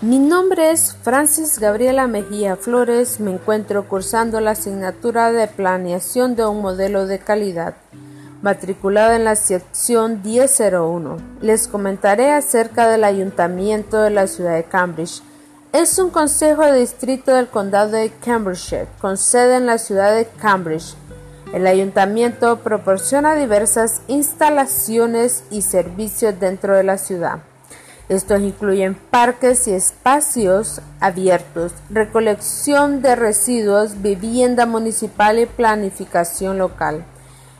Mi nombre es Francis Gabriela Mejía Flores, me encuentro cursando la asignatura de Planeación de un modelo de calidad, matriculada en la sección 1001. Les comentaré acerca del Ayuntamiento de la ciudad de Cambridge. Es un consejo de distrito del condado de Cambridgeshire, con sede en la ciudad de Cambridge. El ayuntamiento proporciona diversas instalaciones y servicios dentro de la ciudad. Estos incluyen parques y espacios abiertos, recolección de residuos, vivienda municipal y planificación local.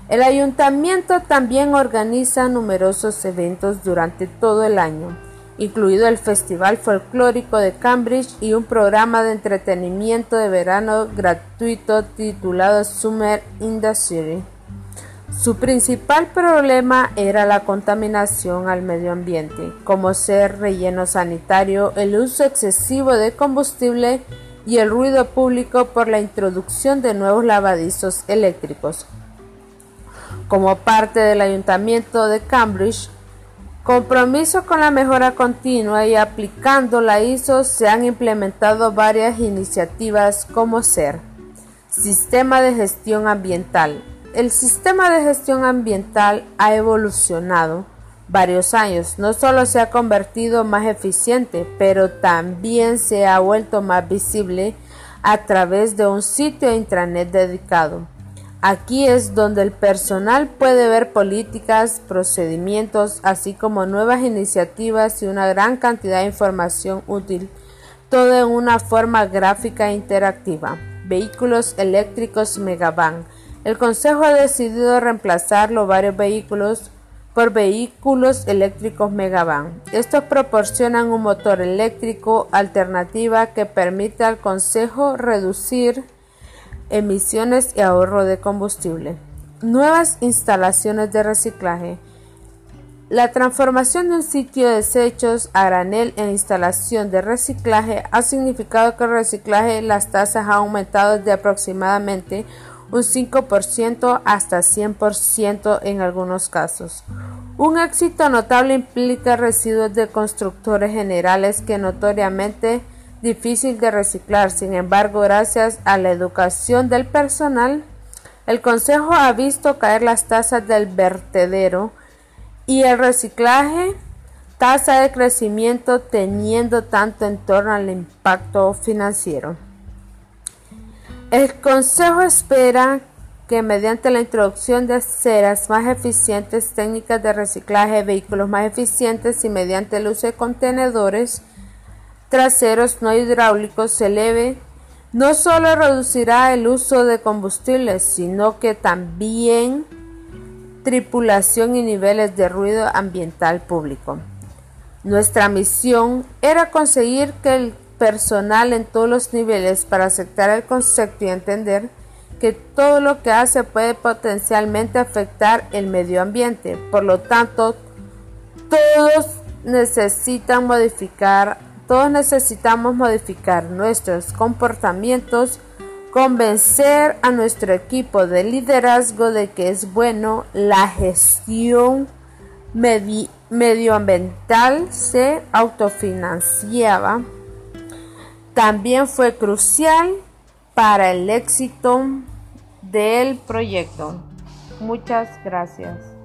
El ayuntamiento también organiza numerosos eventos durante todo el año, incluido el Festival Folclórico de Cambridge y un programa de entretenimiento de verano gratuito titulado Summer in the City. Su principal problema era la contaminación al medio ambiente, como ser relleno sanitario, el uso excesivo de combustible y el ruido público por la introducción de nuevos lavadizos eléctricos. Como parte del Ayuntamiento de Cambridge, compromiso con la mejora continua y aplicando la ISO se han implementado varias iniciativas como ser Sistema de Gestión Ambiental, el sistema de gestión ambiental ha evolucionado varios años. No solo se ha convertido más eficiente, pero también se ha vuelto más visible a través de un sitio intranet dedicado. Aquí es donde el personal puede ver políticas, procedimientos, así como nuevas iniciativas y una gran cantidad de información útil, todo en una forma gráfica interactiva. Vehículos eléctricos Megavan el Consejo ha decidido reemplazar los varios vehículos por vehículos eléctricos Megavan. Estos proporcionan un motor eléctrico alternativa que permite al Consejo reducir emisiones y ahorro de combustible. Nuevas instalaciones de reciclaje. La transformación de un sitio de desechos a granel en instalación de reciclaje ha significado que el reciclaje las tasas ha aumentado de aproximadamente un 5% hasta 100% en algunos casos. Un éxito notable implica residuos de constructores generales que notoriamente difícil de reciclar. Sin embargo, gracias a la educación del personal, el Consejo ha visto caer las tasas del vertedero y el reciclaje, tasa de crecimiento teniendo tanto en torno al impacto financiero. El Consejo espera que mediante la introducción de aceras más eficientes, técnicas de reciclaje, vehículos más eficientes y mediante el uso de contenedores traseros no hidráulicos se eleve, no solo reducirá el uso de combustibles, sino que también tripulación y niveles de ruido ambiental público. Nuestra misión era conseguir que el personal en todos los niveles para aceptar el concepto y entender que todo lo que hace puede potencialmente afectar el medio ambiente. Por lo tanto, todos necesitan modificar, todos necesitamos modificar nuestros comportamientos, convencer a nuestro equipo de liderazgo de que es bueno la gestión medioambiental se autofinanciaba también fue crucial para el éxito del proyecto. Muchas gracias.